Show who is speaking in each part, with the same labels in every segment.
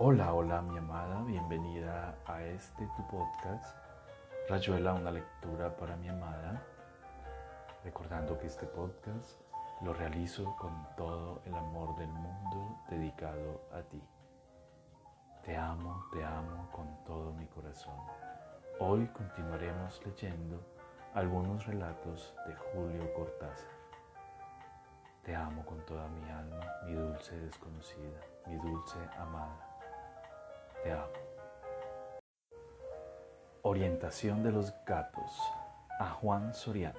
Speaker 1: Hola, hola mi amada, bienvenida a este tu podcast, Rayuela, una lectura para mi amada. Recordando que este podcast lo realizo con todo el amor del mundo dedicado a ti. Te amo, te amo con todo mi corazón. Hoy continuaremos leyendo algunos relatos de Julio Cortázar. Te amo con toda mi alma, mi dulce desconocida, mi dulce amada. Te amo. Orientación de los gatos a Juan Soriano.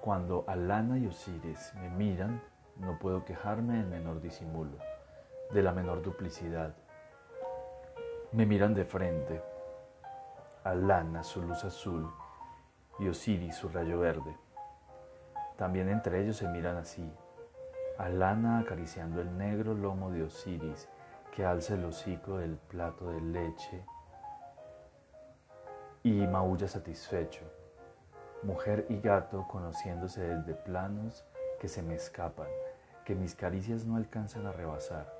Speaker 1: Cuando Alana y Osiris me miran, no puedo quejarme del menor disimulo, de la menor duplicidad. Me miran de frente. Alana su luz azul y Osiris su rayo verde. También entre ellos se miran así. Alana acariciando el negro lomo de Osiris que alza el hocico del plato de leche y maulla satisfecho. Mujer y gato conociéndose desde planos que se me escapan, que mis caricias no alcanzan a rebasar.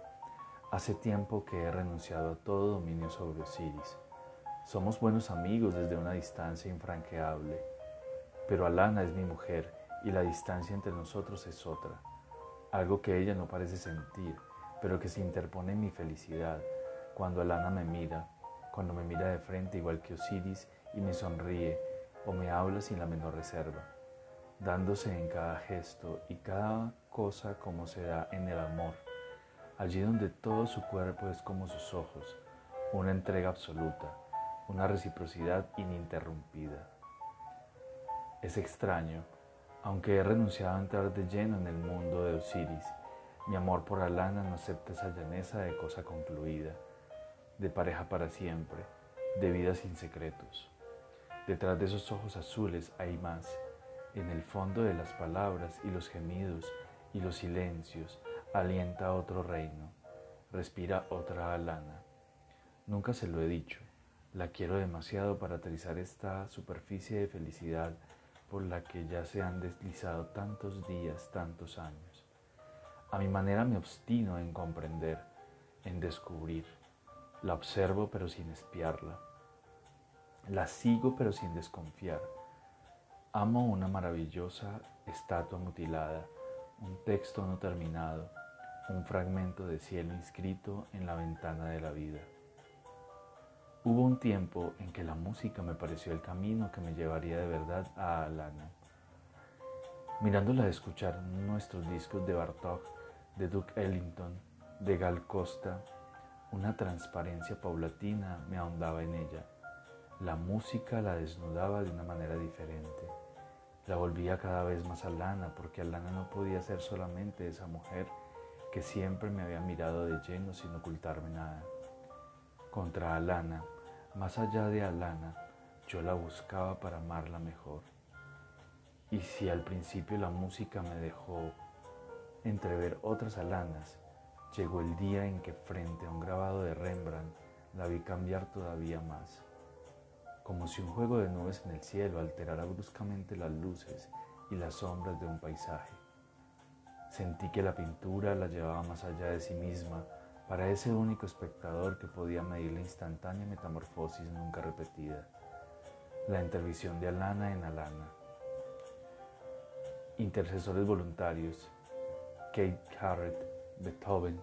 Speaker 1: Hace tiempo que he renunciado a todo dominio sobre Osiris. Somos buenos amigos desde una distancia infranqueable, pero Alana es mi mujer y la distancia entre nosotros es otra, algo que ella no parece sentir pero que se interpone en mi felicidad cuando Alana me mira, cuando me mira de frente igual que Osiris y me sonríe o me habla sin la menor reserva, dándose en cada gesto y cada cosa como se da en el amor, allí donde todo su cuerpo es como sus ojos, una entrega absoluta, una reciprocidad ininterrumpida. Es extraño, aunque he renunciado a entrar de lleno en el mundo de Osiris, mi amor por Alana no acepta esa llaneza de cosa concluida, de pareja para siempre, de vida sin secretos. Detrás de esos ojos azules hay más. En el fondo de las palabras y los gemidos y los silencios alienta otro reino, respira otra Alana. Nunca se lo he dicho, la quiero demasiado para aterrizar esta superficie de felicidad por la que ya se han deslizado tantos días, tantos años. A mi manera me obstino en comprender, en descubrir. La observo pero sin espiarla. La sigo pero sin desconfiar. Amo una maravillosa estatua mutilada, un texto no terminado, un fragmento de cielo inscrito en la ventana de la vida. Hubo un tiempo en que la música me pareció el camino que me llevaría de verdad a Alana. Mirándola escuchar nuestros discos de Bartok, de Duke Ellington, de Gal Costa, una transparencia paulatina me ahondaba en ella. La música la desnudaba de una manera diferente. La volvía cada vez más Alana, porque Alana no podía ser solamente esa mujer que siempre me había mirado de lleno sin ocultarme nada. Contra Alana, más allá de Alana, yo la buscaba para amarla mejor. Y si al principio la música me dejó entrever otras alanas, llegó el día en que frente a un grabado de Rembrandt la vi cambiar todavía más, como si un juego de nubes en el cielo alterara bruscamente las luces y las sombras de un paisaje. Sentí que la pintura la llevaba más allá de sí misma para ese único espectador que podía medir la instantánea metamorfosis nunca repetida, la intervisión de Alana en Alana. Intercesores voluntarios, Kate Garrett, Beethoven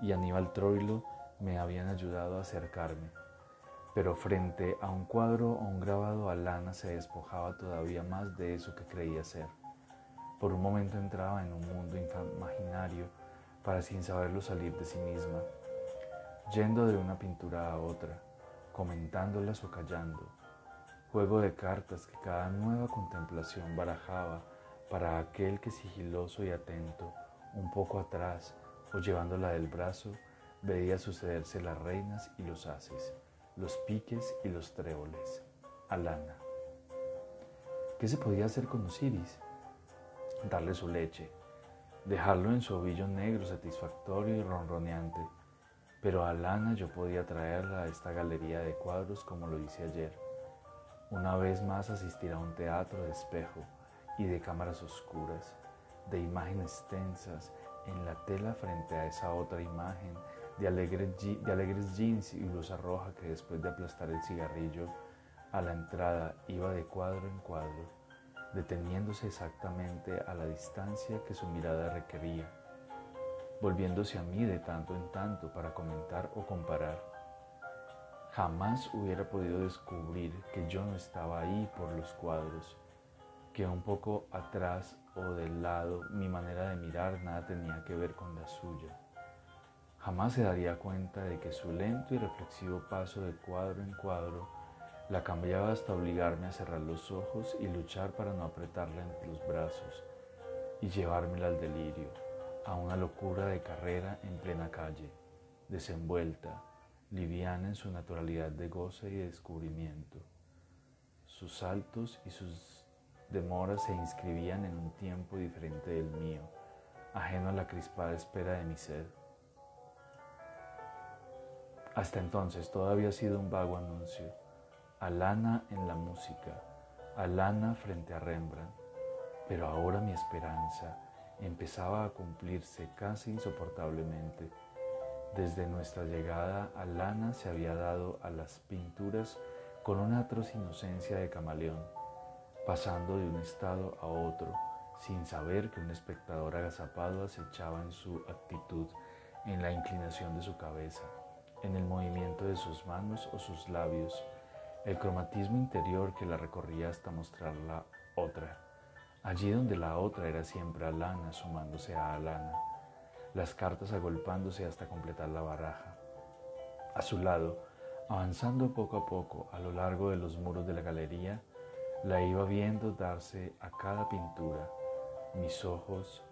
Speaker 1: y Aníbal Troilo me habían ayudado a acercarme, pero frente a un cuadro o un grabado Alana se despojaba todavía más de eso que creía ser. Por un momento entraba en un mundo imaginario para sin saberlo salir de sí misma, yendo de una pintura a otra, comentándolas o callando, juego de cartas que cada nueva contemplación barajaba para aquel que sigiloso y atento un poco atrás o llevándola del brazo, veía sucederse las reinas y los haces, los piques y los tréboles. Alana. ¿Qué se podía hacer con Osiris? Darle su leche, dejarlo en su ovillo negro satisfactorio y ronroneante. Pero a Alana yo podía traerla a esta galería de cuadros como lo hice ayer. Una vez más asistir a un teatro de espejo y de cámaras oscuras de imágenes tensas en la tela frente a esa otra imagen de alegres, jeans y blusa roja que después de aplastar el cigarrillo a la entrada iba de cuadro en cuadro, deteniéndose exactamente a la distancia que su mirada requería, volviéndose a mí de tanto en tanto para comentar o comparar. Jamás hubiera podido descubrir que yo no estaba ahí por los cuadros, un poco atrás o del lado mi manera de mirar nada tenía que ver con la suya. Jamás se daría cuenta de que su lento y reflexivo paso de cuadro en cuadro la cambiaba hasta obligarme a cerrar los ojos y luchar para no apretarla entre los brazos y llevármela al delirio, a una locura de carrera en plena calle, desenvuelta, liviana en su naturalidad de goce y de descubrimiento. Sus saltos y sus demoras se inscribían en un tiempo diferente del mío, ajeno a la crispada espera de mi sed. Hasta entonces todo había sido un vago anuncio, Alana en la música, Alana frente a Rembrandt, pero ahora mi esperanza empezaba a cumplirse casi insoportablemente. Desde nuestra llegada, Alana se había dado a las pinturas con una atroz inocencia de camaleón, pasando de un estado a otro, sin saber que un espectador agazapado acechaba en su actitud, en la inclinación de su cabeza en el movimiento de sus manos o sus labios, el cromatismo interior que la recorría hasta mostrar la otra, allí donde la otra era siempre Alana sumándose a Alana, las cartas agolpándose hasta completar la baraja. A su lado, avanzando poco a poco a lo largo de los muros de la galería, la iba viendo darse a cada pintura. Mis ojos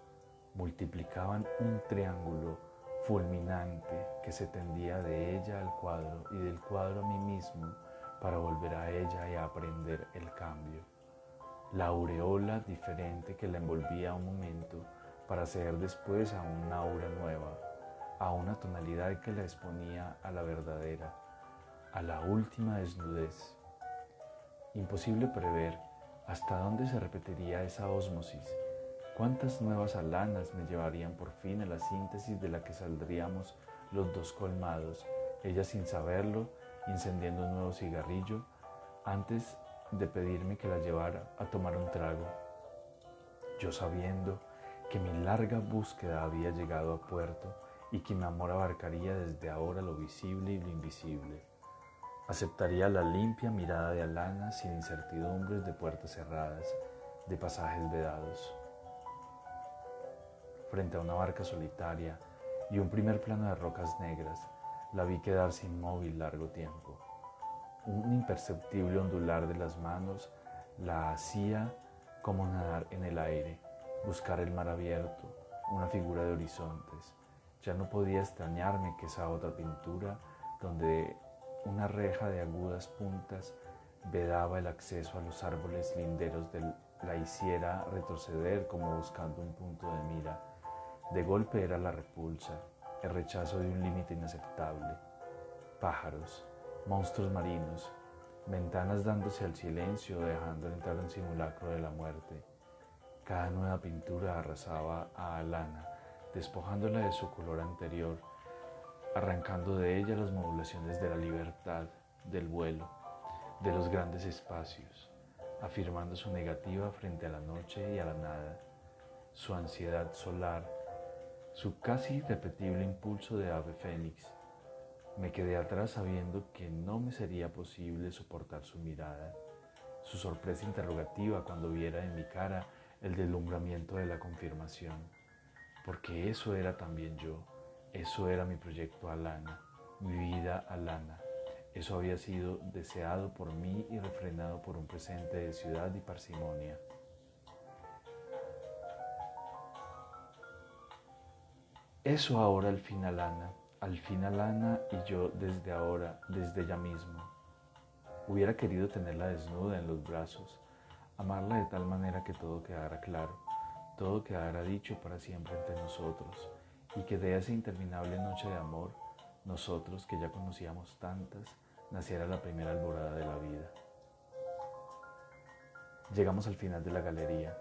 Speaker 1: multiplicaban un triángulo fulminante que se tendía de ella al cuadro y del cuadro a mí mismo para volver a ella y aprender el cambio. La aureola diferente que la envolvía un momento para ser después a una aura nueva, a una tonalidad que la exponía a la verdadera, a la última desnudez. Imposible prever hasta dónde se repetiría esa ósmosis ¿Cuántas nuevas alanas me llevarían por fin a la síntesis de la que saldríamos los dos colmados, ella sin saberlo, encendiendo un nuevo cigarrillo, antes de pedirme que la llevara a tomar un trago? Yo sabiendo que mi larga búsqueda había llegado a puerto y que mi amor abarcaría desde ahora lo visible y lo invisible. Aceptaría la limpia mirada de Alana sin incertidumbres de puertas cerradas, de pasajes vedados frente a una barca solitaria y un primer plano de rocas negras, la vi quedarse inmóvil largo tiempo. Un imperceptible ondular de las manos la hacía como nadar en el aire, buscar el mar abierto, una figura de horizontes. Ya no podía extrañarme que esa otra pintura, donde una reja de agudas puntas vedaba el acceso a los árboles linderos de la hiciera retroceder como buscando un punto de mira de golpe era la repulsa, el rechazo de un límite inaceptable. Pájaros, monstruos marinos, ventanas dándose al silencio, dejando entrar un simulacro de la muerte. Cada nueva pintura arrasaba a Alana, despojándola de su color anterior, arrancando de ella las modulaciones de la libertad, del vuelo, de los grandes espacios, afirmando su negativa frente a la noche y a la nada, su ansiedad solar su casi repetible impulso de ave fénix. Me quedé atrás sabiendo que no me sería posible soportar su mirada, su sorpresa interrogativa cuando viera en mi cara el deslumbramiento de la confirmación, porque eso era también yo, eso era mi proyecto Alana, mi vida Alana. Eso había sido deseado por mí y refrenado por un presente de ciudad y parsimonia. Eso ahora al fin Alana, al fin Alana y yo desde ahora, desde ella mismo. Hubiera querido tenerla desnuda en los brazos, amarla de tal manera que todo quedara claro, todo quedara dicho para siempre entre nosotros, y que de esa interminable noche de amor, nosotros que ya conocíamos tantas, naciera la primera alborada de la vida. Llegamos al final de la galería.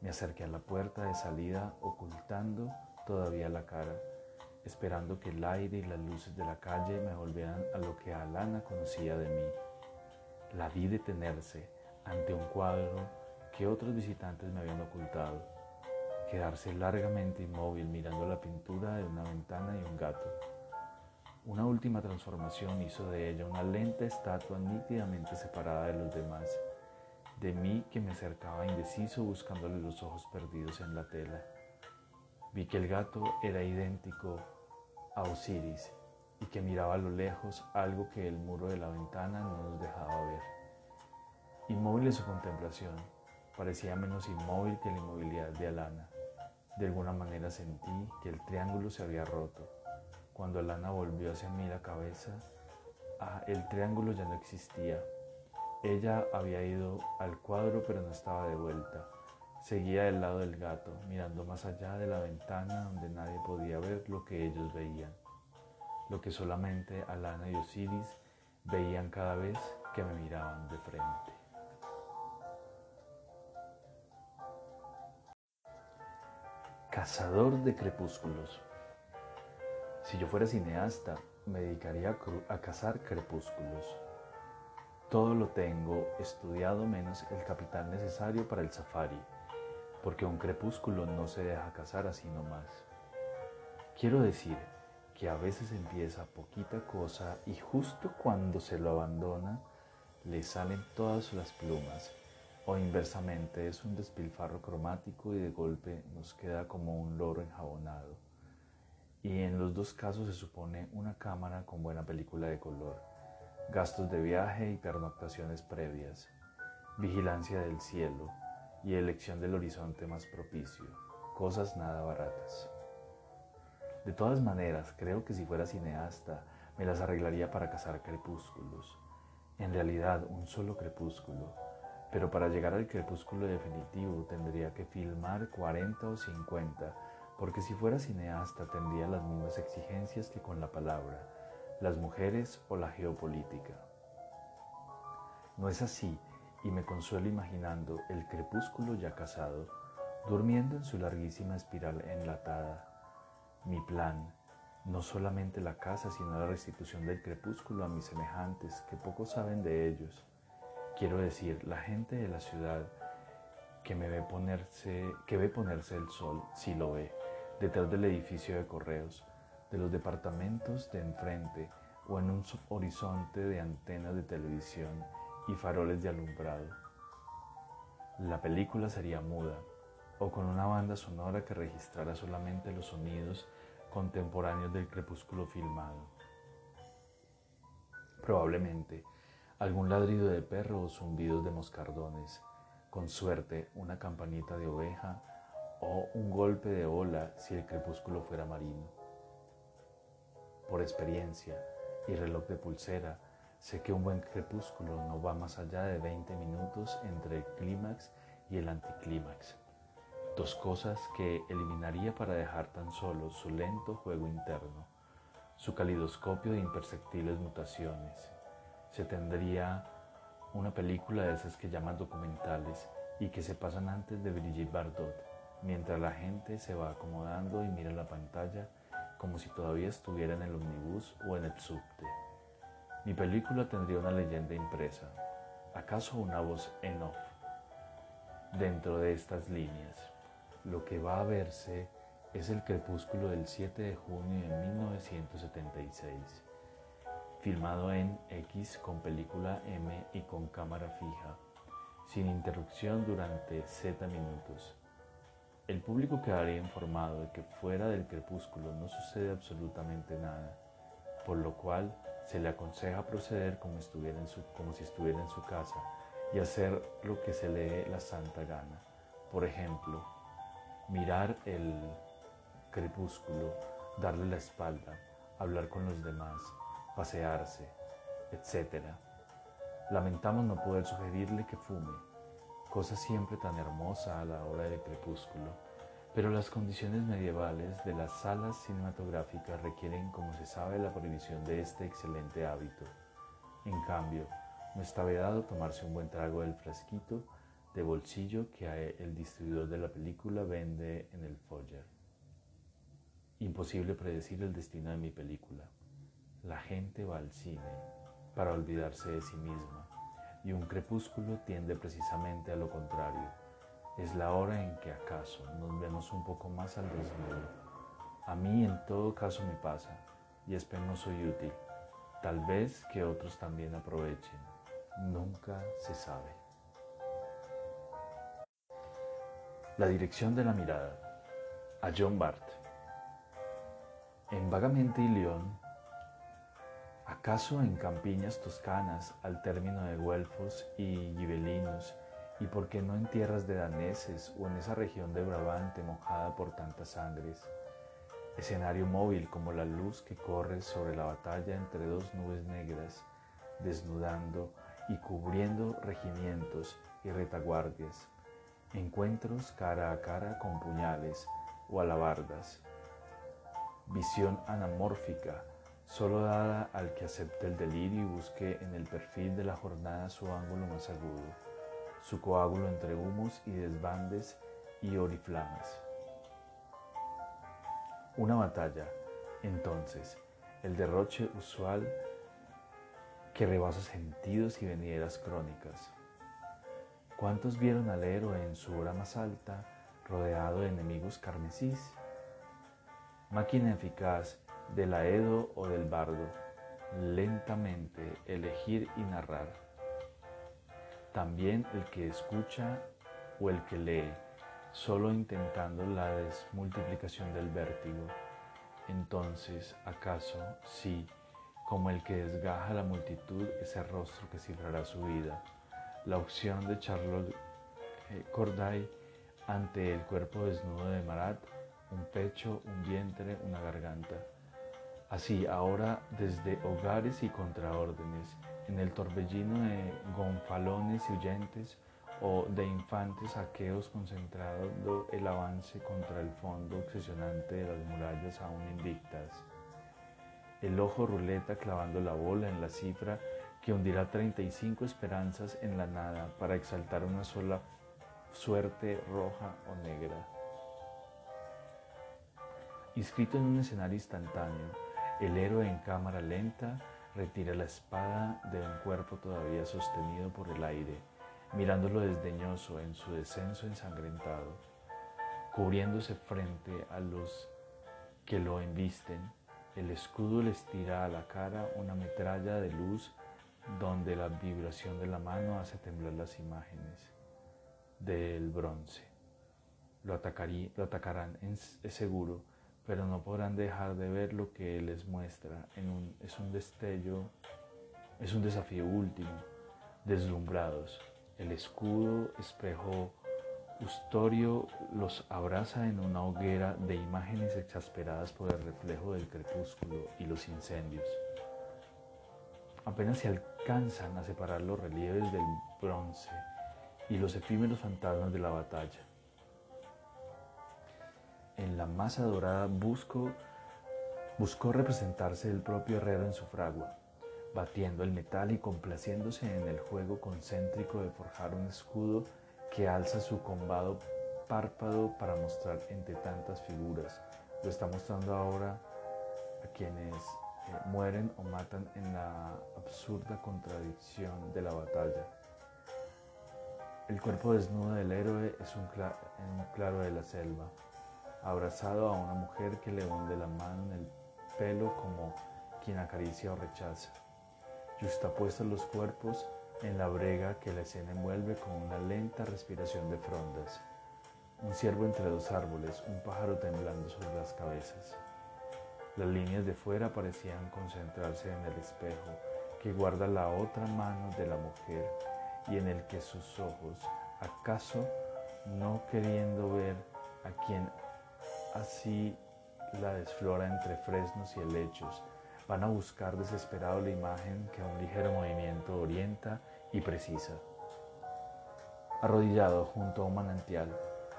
Speaker 1: Me acerqué a la puerta de salida ocultando todavía la cara, esperando que el aire y las luces de la calle me volvieran a lo que Alana conocía de mí. La vi detenerse ante un cuadro que otros visitantes me habían ocultado, quedarse largamente inmóvil mirando la pintura de una ventana y un gato. Una última transformación hizo de ella una lenta estatua nítidamente separada de los demás, de mí que me acercaba indeciso buscándole los ojos perdidos en la tela. Vi que el gato era idéntico a Osiris y que miraba a lo lejos algo que el muro de la ventana no nos dejaba ver. Inmóvil en su contemplación, parecía menos inmóvil que la inmovilidad de Alana. De alguna manera sentí que el triángulo se había roto. Cuando Alana volvió hacia mí la cabeza, ah, el triángulo ya no existía. Ella había ido al cuadro pero no estaba de vuelta. Seguía del lado del gato, mirando más allá de la ventana donde nadie podía ver lo que ellos veían, lo que solamente Alana y Osiris veían cada vez que me miraban de frente. Cazador de crepúsculos. Si yo fuera cineasta, me dedicaría a, cazar crepúsculos. Todo lo tengo estudiado menos el capital necesario para el safari porque un crepúsculo no se deja cazar así nomás. Quiero decir que a veces empieza poquita cosa y justo cuando se lo abandona le salen todas las plumas o inversamente es un despilfarro cromático y de golpe nos queda como un loro enjabonado. Y en los dos casos se supone una cámara con buena película de color, gastos de viaje y pernoctaciones previas, vigilancia del cielo, y elección del horizonte más propicio, cosas nada baratas. De todas maneras, creo que si fuera cineasta, me las arreglaría para cazar crepúsculos. En realidad, un solo crepúsculo. Pero para llegar al crepúsculo definitivo tendría que filmar 40 o 50, porque si fuera cineasta tendría las mismas exigencias que con la palabra, las mujeres o la geopolítica. No es así, y me consuelo imaginando el crepúsculo ya casado, durmiendo en su larguísima espiral enlatada. Mi plan, no solamente la casa, sino la restitución del crepúsculo a mis semejantes que poco saben de ellos. Quiero decir, la gente de la ciudad que ve ponerse, que ve ponerse el sol, si lo ve, detrás del edificio de correos, de los departamentos de enfrente o en un horizonte de antenas de televisión y faroles de alumbrado. La película sería muda o con una banda sonora que registrara solamente los sonidos contemporáneos del crepúsculo filmado. Probablemente algún ladrido de perro o zumbidos de moscardones, con suerte una campanita de oveja o un golpe de ola si el crepúsculo fuera marino. Por experiencia y reloj de pulsera, Sé que un buen crepúsculo no va más allá de 20 minutos entre el clímax y el anticlímax. Dos cosas que eliminaría para dejar tan solo su lento juego interno, su calidoscopio de imperceptibles mutaciones. Se tendría una película de esas que llaman documentales y que se pasan antes de Brigitte Bardot, mientras la gente se va acomodando y mira la pantalla como si todavía estuviera en el omnibus o en el subte. Mi película tendría una leyenda impresa, acaso una voz en off, dentro de estas líneas. Lo que va a verse es el crepúsculo del 7 de junio de 1976, filmado en X con película M y con cámara fija, sin interrupción durante Z minutos. El público quedaría informado de que fuera del crepúsculo no sucede absolutamente nada, por lo cual se le aconseja proceder como, si estuviera en su casa y hacer lo que se le dé la santa gana. Por ejemplo, mirar el crepúsculo, darle la espalda, hablar con los demás, pasearse, etc. Lamentamos no poder sugerirle que fume, cosa siempre tan hermosa a la hora del crepúsculo pero las condiciones medievales de las salas cinematográficas requieren, como se sabe, la prohibición de este excelente hábito. En cambio, no está vedado tomarse un buen trago del fresquito de bolsillo que el distribuidor de la película vende en el foyer. Imposible predecir el destino de mi película. La gente va al cine para olvidarse de sí misma y un crepúsculo tiende precisamente a lo contrario. Es la hora en que acaso nos vemos un poco más al desnudo. A mí en todo caso me pasa y es penoso y útil. Tal vez que otros también aprovechen. Nunca se sabe. La dirección de la mirada. A John Bart. En Vagamente y León, ¿acaso en campiñas toscanas al término de güelfos y gibelinos, y por qué no en tierras de daneses o en esa región de Brabante mojada por tantas sangres? Escenario móvil como la luz que corre sobre la batalla entre dos nubes negras, desnudando y cubriendo regimientos y retaguardias, encuentros cara a cara con puñales o alabardas, visión anamórfica, solo dada al que acepte el delirio y busque en el perfil de la jornada su ángulo más agudo, su coágulo entre humos y desbandes y oriflames. Una batalla, entonces, el derroche usual que rebasa sentidos y venideras crónicas. ¿Cuántos vieron al héroe en su hora más alta, rodeado de enemigos carmesís? Máquina eficaz del aedo o del bardo, lentamente elegir y narrar. También el que escucha o el que lee solo intentando la desmultiplicación del vértigo. Entonces, ¿acaso sí, como el que desgaja la multitud, ese rostro que cifrará su vida? La opción de Charlotte eh, Corday ante el cuerpo desnudo de Marat, un pecho, un vientre, una garganta. Así, ahora desde hogares y contraórdenes, en el torbellino de gonfalones y huyentes, o de infantes saqueos concentrando el avance contra el fondo obsesionante de las murallas aún invictas. El ojo ruleta clavando la bola en la cifra que hundirá 35 esperanzas en la nada para exaltar una sola suerte roja o negra. Inscrito en un escenario instantáneo, el héroe en cámara lenta retira la espada de un cuerpo todavía sostenido por el aire mirándolo desdeñoso en su descenso ensangrentado, cubriéndose frente a los que lo embisten, el escudo les tira a la cara una metralla de luz donde la vibración de la mano hace temblar las imágenes del bronce. Lo, atacarán, es seguro, pero no podrán dejar de ver lo que les muestra. es un destello, es un desafío último, deslumbrados. El escudo, espejo Ustorio los abraza en una hoguera de imágenes exasperadas por el reflejo del crepúsculo y los incendios. Apenas se alcanzan a separar los relieves del bronce y los efímeros fantasmas de la batalla. En la masa dorada buscó representarse el propio herrero en su fragua batiendo el metal y complaciéndose en el juego concéntrico de forjar un escudo que alza su combado párpado para mostrar entre tantas figuras. Lo está mostrando ahora a quienes eh, mueren o matan en la absurda contradicción de la batalla. El cuerpo desnudo del héroe es un, un claro de la selva, abrazado a una mujer que le hunde la mano en el pelo como quien acaricia o rechaza justapuestos los cuerpos en la brega que la escena envuelve con una lenta respiración de frondas. Un ciervo entre dos árboles, un pájaro temblando sobre las cabezas. Las líneas de fuera parecían concentrarse en el espejo que guarda la otra mano de la mujer y en el que sus ojos, acaso no queriendo ver a quien así la desflora entre fresnos y helechos, van a buscar desesperado la imagen que a un ligero movimiento orienta y precisa. Arrodillado junto a un manantial,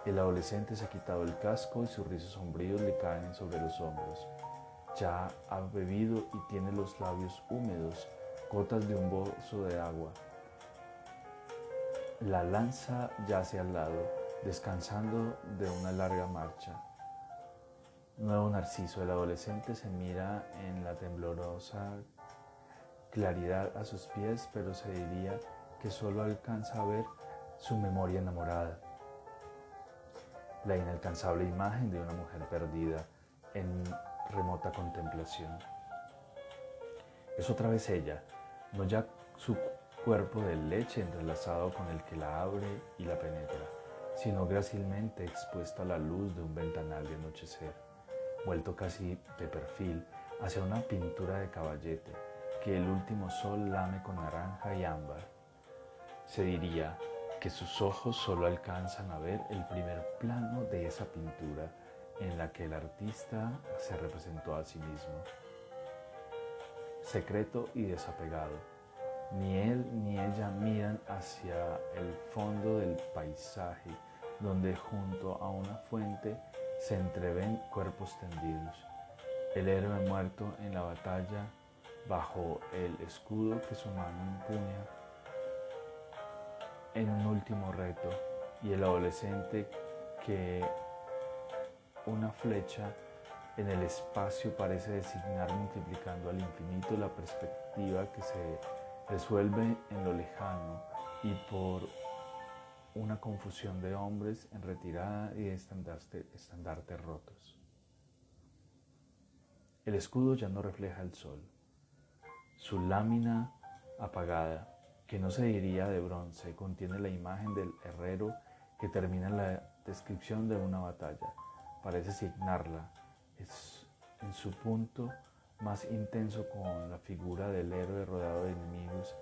Speaker 1: el adolescente se ha quitado el casco y sus rizos sombríos le caen sobre los hombros. Ya ha bebido y tiene los labios húmedos, gotas de un bozo de agua. La lanza yace al lado, descansando de una larga marcha. Nuevo narciso, el adolescente se mira en la temblorosa claridad a sus pies, pero se diría que solo alcanza a ver su memoria enamorada. La inalcanzable imagen de una mujer perdida en remota contemplación. Es otra vez ella, no ya su cuerpo de leche entrelazado con el que la abre y la penetra, sino grácilmente expuesta a la luz de un ventanal de anochecer, vuelto casi de perfil hacia una pintura de caballete que el último sol lame con naranja y ámbar. Se diría que sus ojos solo alcanzan a ver el primer plano de esa pintura en la que el artista se representó a sí mismo. Secreto y desapegado, ni él ni ella miran hacia el fondo del paisaje donde junto a una fuente se entreven cuerpos tendidos. El héroe muerto en la batalla bajo el escudo que su mano empuña en un último reto y el adolescente que una flecha en el espacio parece designar multiplicando al infinito la perspectiva que se resuelve en lo lejano y por una confusión de hombres en retirada y de estandartes rotos. El escudo ya no refleja el sol. Su lámina apagada, que no se diría de bronce, contiene la imagen del herrero que termina la descripción de una batalla. Parece signarla. Es en su punto más intenso con la figura del héroe rodeado de enemigos,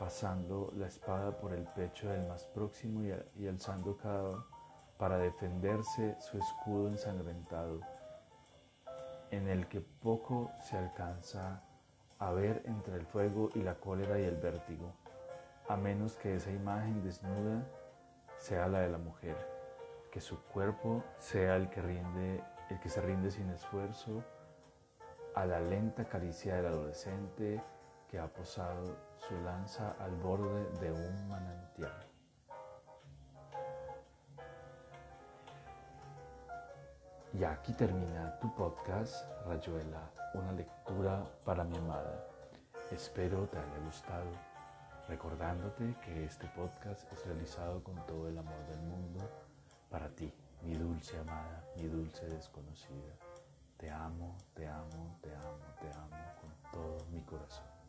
Speaker 1: pasando la espada por el pecho del más próximo y, alzando cada para defenderse su escudo ensangrentado, en el que poco se alcanza a ver entre el fuego y la cólera y el vértigo, a menos que esa imagen desnuda sea la de la mujer, que su cuerpo sea el que rinde, el que se rinde sin esfuerzo a la lenta caricia del adolescente que ha posado lanza al borde de un manantial. Y aquí termina tu podcast, Rayuela, una lectura para mi amada. Espero te haya gustado, recordándote que este podcast es realizado con todo el amor del mundo para ti, mi dulce amada, mi dulce desconocida. Te amo, te amo, te amo, te amo con todo mi corazón.